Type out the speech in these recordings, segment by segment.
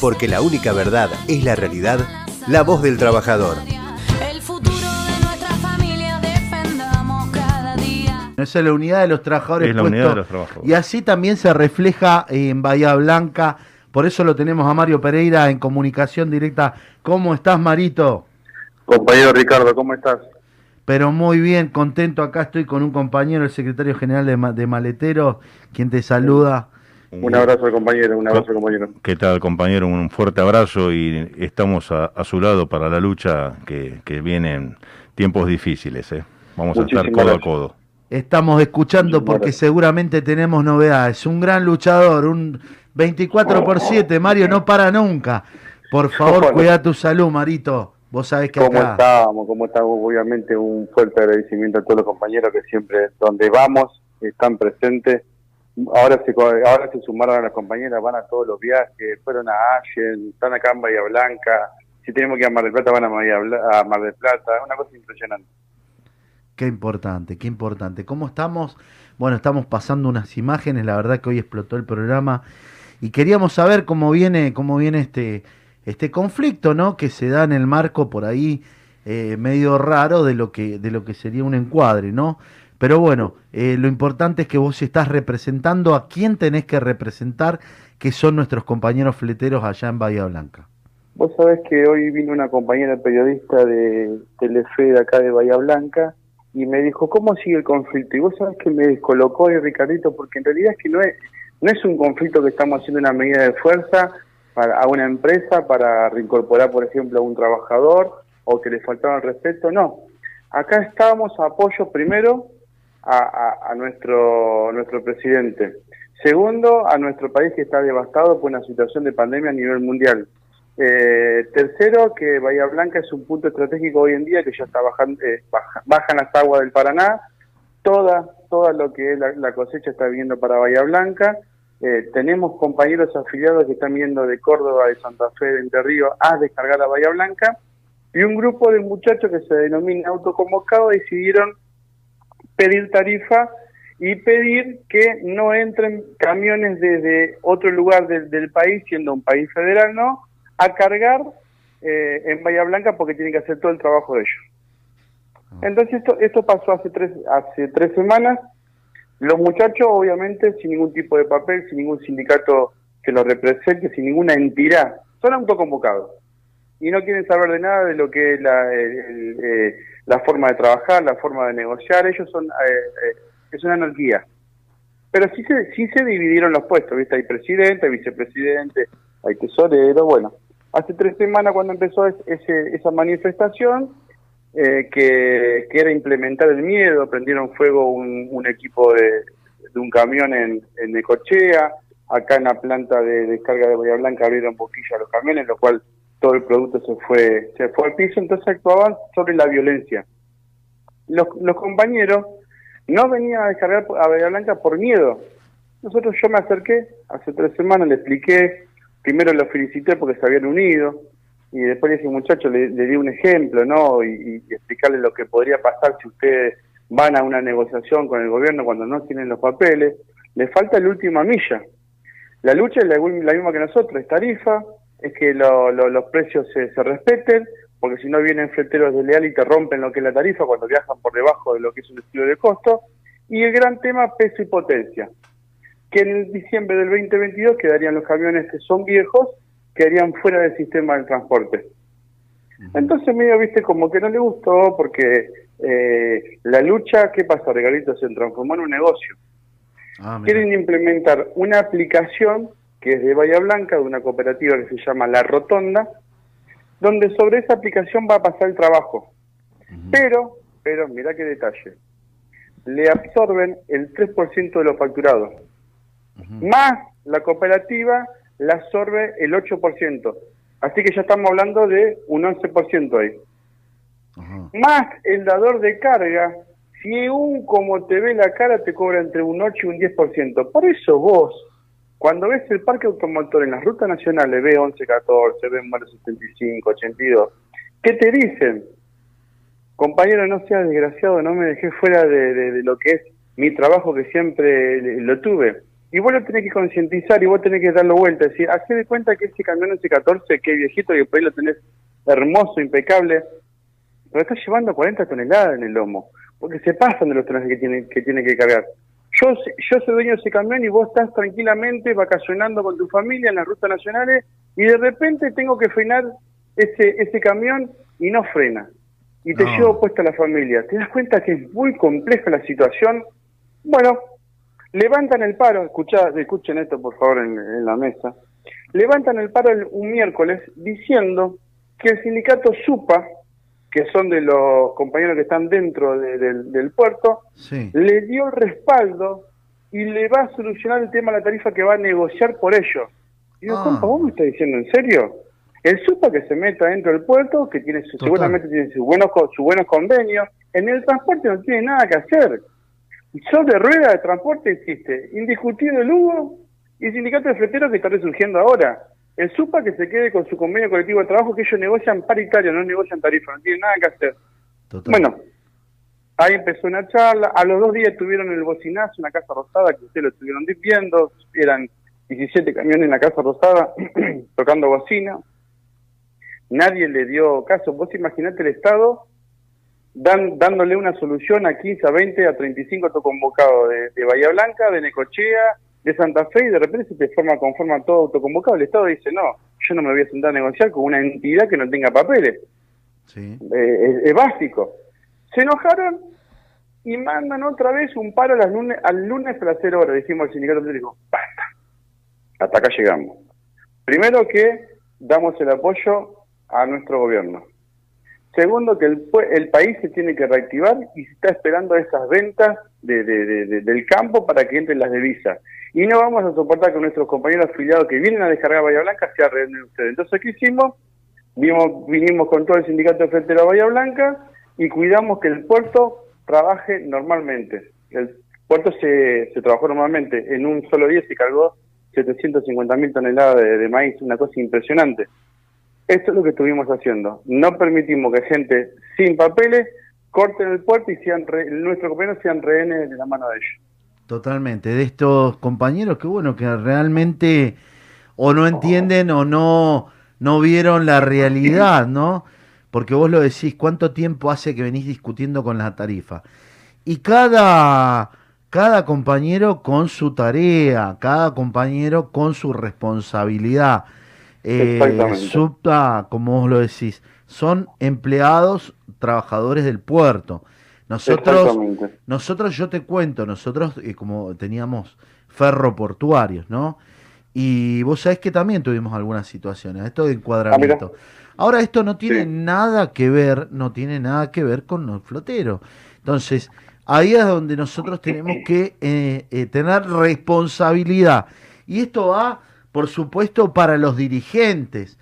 Porque la única verdad es la realidad, la voz del trabajador. El futuro de nuestra familia defendamos cada día. Esa es la unidad de los trabajadores. Es la puesto- unidad de los trabajadores. Y así también se refleja en Bahía Blanca. Por eso lo tenemos a Mario Pereira en comunicación directa. ¿Cómo estás, Marito? Compañero Ricardo, ¿cómo estás? Pero muy bien, contento. Acá estoy con un compañero, el secretario general de, de Maleteros, quien te saluda. Un abrazo, compañero, un abrazo, compañero. ¿Qué tal, compañero? Un fuerte abrazo y estamos a, a su lado para la lucha que, que vienen tiempos difíciles. ¿eh? Vamos a estar codo a codo. Estamos escuchando Muchísimas porque gracias. seguramente tenemos novedades. Un gran luchador, un 24 por 7. Mario no para nunca. Por favor, Bueno. cuida tu salud, Marito. Vos sabés que ¿Cómo acá... estamos? ¿Cómo estamos? Obviamente un fuerte agradecimiento a todos los compañeros que siempre, donde vamos, están presentes. Ahora se, ahora se sumaron a las compañeras, van a todos los viajes, fueron a Allen, están acá en Bahía Blanca. Si tenemos que ir a Mar del Plata, van a, a Mar del Plata. Es una cosa impresionante. Qué importante, qué importante. ¿Cómo estamos? Bueno, estamos pasando unas imágenes, la verdad que hoy explotó el programa y queríamos saber cómo viene, cómo viene este, este conflicto, ¿no? Que se da en el marco por ahí eh, medio raro de lo que, de lo que sería un encuadre, ¿no? Pero bueno, eh, lo importante es que vos estás representando a quién tenés que representar, que son nuestros compañeros fleteros allá en Bahía Blanca. Vos sabés que hoy vino una compañera periodista de Telefe de acá de Bahía Blanca y me dijo, ¿cómo sigue el conflicto? Y vos sabés que me descolocó ahí, Ricardito, porque en realidad es que no es, no es un conflicto que estamos haciendo una medida de fuerza a una empresa para reincorporar, por ejemplo, a un trabajador o que le faltaba el respeto, no. Acá estábamos a apoyo primero a, a- a nuestro, nuestro presidente. Segundo, a nuestro país que está devastado por una situación de pandemia a nivel mundial. Eh, tercero, que Bahía Blanca es un punto estratégico hoy en día que ya está bajando, eh, baja- bajan las aguas del Paraná, toda, toda lo que es la, cosecha está viniendo para Bahía Blanca. Eh, tenemos compañeros afiliados que están viendo de Córdoba, de Santa Fe, de Entre Ríos a descargar a Bahía Blanca. Y un grupo de muchachos que se denomina autoconvocados decidieron pedir tarifa y pedir que no entren camiones desde otro lugar del, del país, siendo un país federal, ¿no? A cargar eh, en Bahía Blanca porque tienen que hacer todo el trabajo de ellos. Entonces esto, esto pasó hace tres, hace tres semanas. Los muchachos, obviamente, sin ningún tipo de papel, sin ningún sindicato que los represente, sin ninguna entidad, son autoconvocados. Y no quieren saber de nada de lo que es la, el- el, eh, la forma de trabajar, la forma de negociar. Ellos son, eh, eh, es una anarquía. Pero sí se, sí se dividieron los puestos, ¿viste? Hay presidente, vicepresidente, hay tesorero, bueno. Hace tres semanas cuando empezó es- ese, esa manifestación, eh, que, que era implementar el miedo, prendieron fuego un, un equipo de, de un camión en, en Necochea, acá en la planta de descarga de Bahía Blanca abrieron boquilla a los camiones, lo cual todo el producto se fue, se fue al piso, entonces actuaban sobre la violencia. Los, los compañeros no venían a descargar a Bahía Blanca por miedo. Nosotros yo me acerqué hace tres semanas, le expliqué, primero los felicité porque se habían unido, y después le dije, muchachos, le, di un ejemplo, ¿no? Y, y explicarle lo que podría pasar si ustedes van a una negociación con el gobierno cuando no tienen los papeles. Le falta la última milla. La lucha es la, la misma que nosotros, es tarifa, es que lo- lo- los precios se, se respeten, porque si no vienen fleteros de leal y te rompen lo que es la tarifa cuando viajan por debajo de lo que es un estilo de costo. Y el gran tema, peso y potencia, que en diciembre del 2022 quedarían los camiones que son viejos, quedarían fuera del sistema del transporte. Entonces medio, viste, como que no le gustó porque eh, la lucha, ¿qué pasó, Regalito? Se transformó en un negocio. Ah. Quieren implementar una aplicación que es de Bahía Blanca, de una cooperativa que se llama La Rotonda, donde sobre esa aplicación va a pasar el trabajo. Pero, pero, mira qué detalle, le absorben el 3% de los facturados, más la cooperativa le absorbe el 8%. Así que ya estamos hablando de un 11% ahí más el dador de carga, si un como te ve la cara te cobra entre un 8 y un 10%. Por eso vos, cuando ves el parque automotor en las rutas nacionales, B11, 14, B 75, 82, ¿qué te dicen? Compañero, no seas desgraciado, no me dejé fuera de, lo que es mi trabajo que siempre lo tuve. y vos lo tenés que concientizar y vos tenés que darlo vuelta, es decir, hacer de cuenta que ese camión ese 14, que viejito y por ahí lo tenés hermoso, impecable, pero estás llevando 40 toneladas en el lomo, porque se pasan de los tonelajes que tiene que, tiene que cargar. Yo, yo soy dueño de ese camión y vos estás tranquilamente vacacionando con tu familia en las rutas nacionales y de repente tengo que frenar ese, ese camión y no frena. Y te No. llevo puesta la familia. ¿Te das cuenta que es muy compleja la situación? Bueno, levantan el paro, escuchá, escuchen esto por favor en, en la mesa, levantan el paro el- un miércoles diciendo que el sindicato SUPA, que son de los compañeros que están dentro de- del, del puerto, Sí. le dio el respaldo y le va a solucionar el tema de la tarifa que va a negociar por ellos. Y digo, Ah. ¿vos me estás diciendo en serio? El SUPA que se meta dentro del puerto, que tiene su- seguramente tiene sus buenos, sus buenos convenios, en el transporte no tiene nada que hacer. Sobre rueda de transporte existe indiscutido el Hugo y el sindicato de fleteros que está resurgiendo ahora. El SUPA que se quede con su convenio colectivo de trabajo que ellos negocian paritario, no negocian tarifa, no tienen nada que hacer. Total. Bueno, ahí empezó una charla, a los dos días tuvieron el bocinazo en la Casa Rosada, que ustedes lo estuvieron viendo, eran 17 camiones en la Casa Rosada tocando bocina, nadie le dio caso, vos imaginate el Estado dan, dándole una solución a 15, a 20, a 35 autoconvocados de, de Bahía Blanca, de Necochea, de Santa Fe, y de repente se te forma, conforma todo autoconvocado, el Estado dice, no, yo no me voy a sentar a negociar con una entidad que no tenga papeles Sí. eh, es, es básico. Se enojaron y mandan otra vez un paro las lunes, al lunes a las 0 horas. Dijimos al sindicato dijo, basta, hasta acá llegamos. Primero que damos el apoyo a nuestro gobierno. Segundo que el, el país se tiene que reactivar y se está esperando esas ventas de- de- de- de- del campo para que entren las divisas. Y no vamos a soportar que nuestros compañeros afiliados que vienen a descargar Bahía Blanca se arreglen ustedes. Entonces, ¿qué hicimos? Vinimos con todo el sindicato de Frente de Bahía Blanca y cuidamos que el puerto trabaje normalmente. El puerto se, se trabajó normalmente. En un solo día se cargó 750 mil toneladas de, de maíz, una cosa impresionante. Esto es lo que estuvimos haciendo. No permitimos que gente sin papeles corten el puerto y sean re- nuestros compañeros sean rehenes de la mano de ellos. Totalmente, de estos compañeros que bueno, que realmente o no entienden o no, no vieron la realidad, ¿no? Porque vos lo decís, ¿cuánto tiempo hace que venís discutiendo con la tarifa? Y cada, cada compañero con su tarea, cada compañero con su responsabilidad. Eh, como vos lo decís, son empleados, trabajadores del puerto. Nosotros nosotros, yo te cuento, nosotros eh, como teníamos ferroportuarios, ¿no? Y vos sabés que también tuvimos algunas situaciones, esto de encuadramiento. Ahora, esto no tiene Sí. nada que ver, no tiene nada que ver con los floteros. Entonces, ahí es donde nosotros tenemos que eh, eh, tener responsabilidad. Y esto va, por supuesto, para los dirigentes.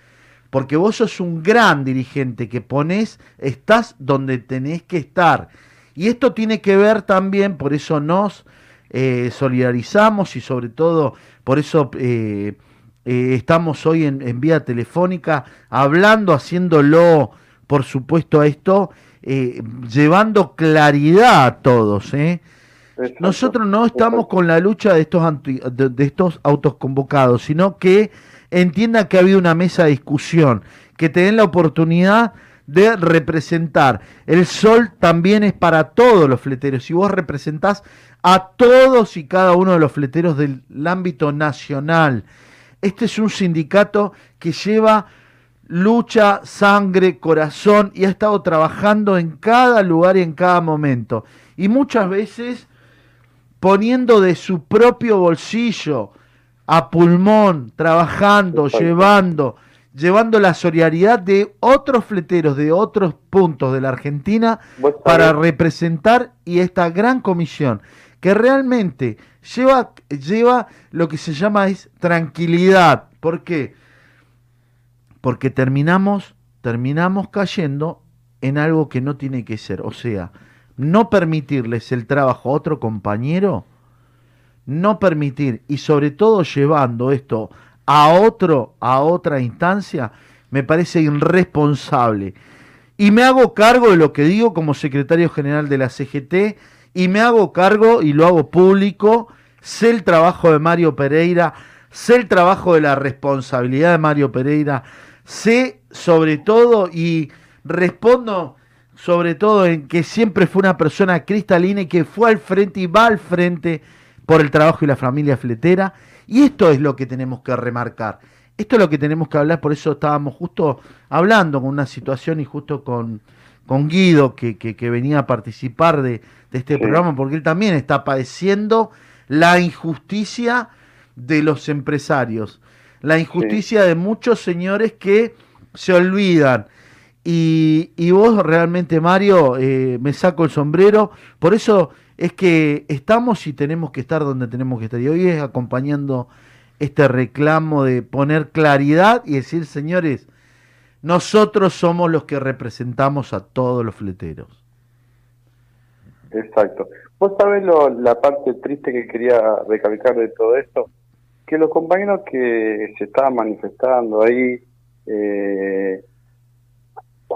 Porque vos sos un gran dirigente que pones, estás donde tenés que estar. Y esto tiene que ver también, por eso nos eh, solidarizamos y sobre todo por eso eh, eh, estamos hoy en, en vía telefónica hablando, haciéndolo, por supuesto, a esto, llevando claridad a todos. Exacto. Nosotros no estamos con la lucha de estos, anti- de, de estos autos convocados, sino que entiendan que ha habido una mesa de discusión, que te den la oportunidad de representar. El sol también es para todos los fleteros y vos representás a todos y cada uno de los fleteros del ámbito nacional. Este es un sindicato que lleva lucha, sangre, corazón y ha estado trabajando en cada lugar y en cada momento. Y muchas veces poniendo de su propio bolsillo a pulmón, trabajando, llevando, llevando la solidaridad de otros fleteros de otros puntos de la Argentina para representar y esta gran comisión que realmente lleva, lleva lo que se llama es tranquilidad. ¿Por qué? Porque terminamos, terminamos cayendo en algo que no tiene que ser. O sea, no permitirles el trabajo a otro compañero, no permitir, y sobre todo llevando esto a otro, a otra instancia, me parece irresponsable. Y me hago cargo de lo que digo como secretario general de la CGT y me hago cargo y lo hago público sé el trabajo de Mario Pereira, sé el trabajo de la responsabilidad de Mario Pereira, sé sobre todo y respondo sobre todo en que siempre fue una persona cristalina y que fue al frente y va al frente por el trabajo y la familia fletera. Y esto es lo que tenemos que remarcar. Esto es lo que tenemos que hablar, por eso estábamos justo hablando con una situación y justo con, con Guido, que, que, que venía a participar de, de este Sí. programa, porque él también está padeciendo la injusticia de los empresarios, la injusticia de muchos señores que se olvidan. Y, vos realmente, Mario, eh, me saco el sombrero. Por eso es que estamos y tenemos que estar donde tenemos que estar. Y hoy es acompañando este reclamo de poner claridad y decir, señores, nosotros somos los que representamos a todos los fleteros. Exacto. Vos sabés lo, la parte triste que quería recalcar de todo esto, que los compañeros que se estaban manifestando ahí, eh,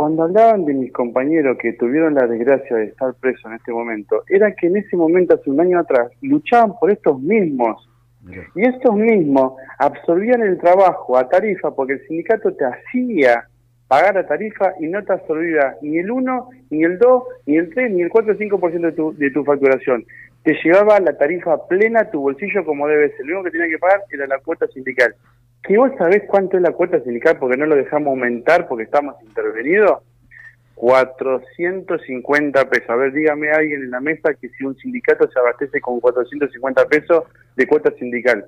cuando hablaban de mis compañeros que tuvieron la desgracia de estar presos en este momento, era que en ese momento, hace un año atrás, luchaban por estos mismos. Y estos mismos absorbían el trabajo a tarifa porque el sindicato te hacía pagar a tarifa y no te absorbía ni el 1, ni el 2, ni el 3, ni el 4 o 5% de tu, de tu facturación. Te llevaba la tarifa plena a tu bolsillo como debe ser. Lo único que tenía que pagar era la cuota sindical. ¿Que vos sabés cuánto es la cuota sindical porque no lo dejamos aumentar porque estamos intervenidos? 450 pesos. A ver, dígame alguien en la mesa que si un sindicato se abastece con 450 pesos de cuota sindical.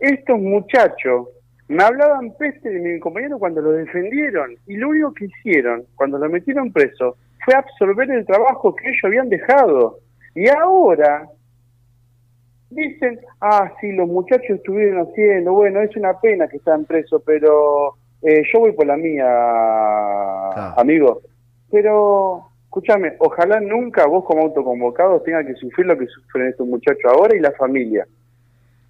Estos muchachos me hablaban peste de mi compañero cuando lo defendieron y lo único que hicieron cuando lo metieron preso fue absorber el trabajo que ellos habían dejado. Y ahora dicen, ah, sí, los muchachos estuvieron haciendo, bueno, es una pena que están presos, pero eh, yo voy por la mía, amigo. Pero, escúchame, ojalá nunca vos como autoconvocado tengas que sufrir lo que sufren estos muchachos ahora y la familia.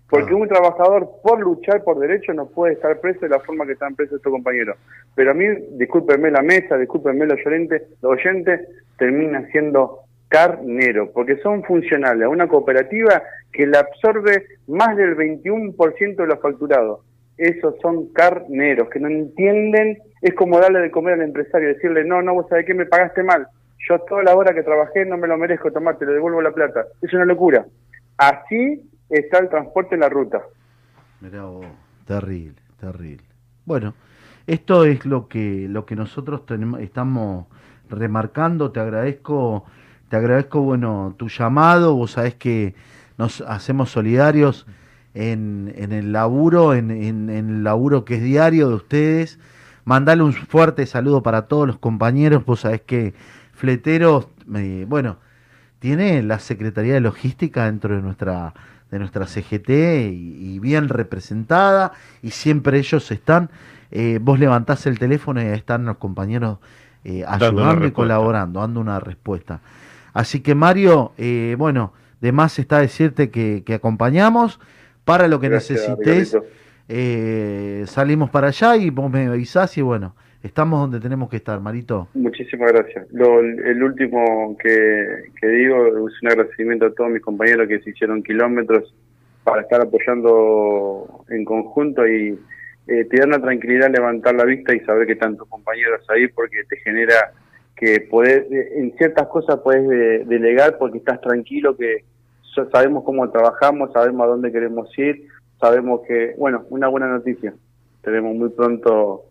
Porque un trabajador, por luchar por derecho, no puede estar preso de la forma que están presos estos compañeros. Pero a mí, discúlpenme la mesa, discúlpenme los oyentes, los oyentes termina siendo carnero, porque son funcionales a una cooperativa que le absorbe más del 21% de los facturados. Esos son carneros, que no entienden, es como darle de comer al empresario, decirle, no, no, vos sabés que me pagaste mal, yo toda la hora que trabajé no me lo merezco tomar, te le devuelvo la plata. Es una locura. Así está el transporte en la ruta. Mirá vos, terrible, terrible. Bueno, esto es lo que lo que nosotros tenemos, estamos remarcando. Te agradezco, te agradezco, bueno, tu llamado. Vos sabés que nos hacemos solidarios en, en el laburo, en, en- en el laburo que es diario de ustedes. Mandale un fuerte saludo para todos los compañeros. Vos sabés que Fleteros, eh, bueno, tiene la Secretaría de Logística dentro de nuestra de nuestra CGT y, y bien representada y siempre ellos están eh, vos levantás el teléfono y ahí están los compañeros eh, ayudando y colaborando, dando una respuesta. Así que Mario, eh, bueno, de más está decirte que, que acompañamos para lo que Gracias, necesites. Eh, salimos para allá y vos me avisás y bueno, estamos donde tenemos que estar, Marito. Muchísimas gracias. Lo, el último que, que digo es un agradecimiento a todos mis compañeros que se hicieron kilómetros para estar apoyando en conjunto y eh, te da una tranquilidad levantar la vista y saber que están tus compañeros ahí porque te genera que podés, en ciertas cosas puedes de- delegar porque estás tranquilo, que sabemos cómo trabajamos, sabemos a dónde queremos ir, sabemos que, bueno, una buena noticia. Tenemos muy pronto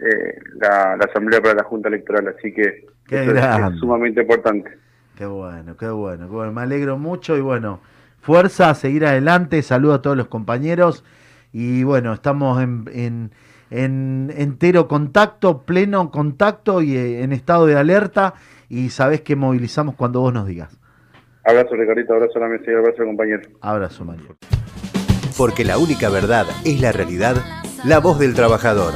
eh, la, la Asamblea para la Junta Electoral, así que eso es sumamente importante. Qué bueno, qué bueno, qué bueno. Me alegro mucho y bueno, fuerza a seguir adelante. Saludo a todos los compañeros y bueno, estamos en, en, en entero contacto, pleno contacto y eh, en estado de alerta y sabés que movilizamos cuando vos nos digas. Abrazo, Ricardito, abrazo a la mesa y abrazo al compañero. Abrazo, Mario. Porque la única verdad es la realidad, la voz del trabajador.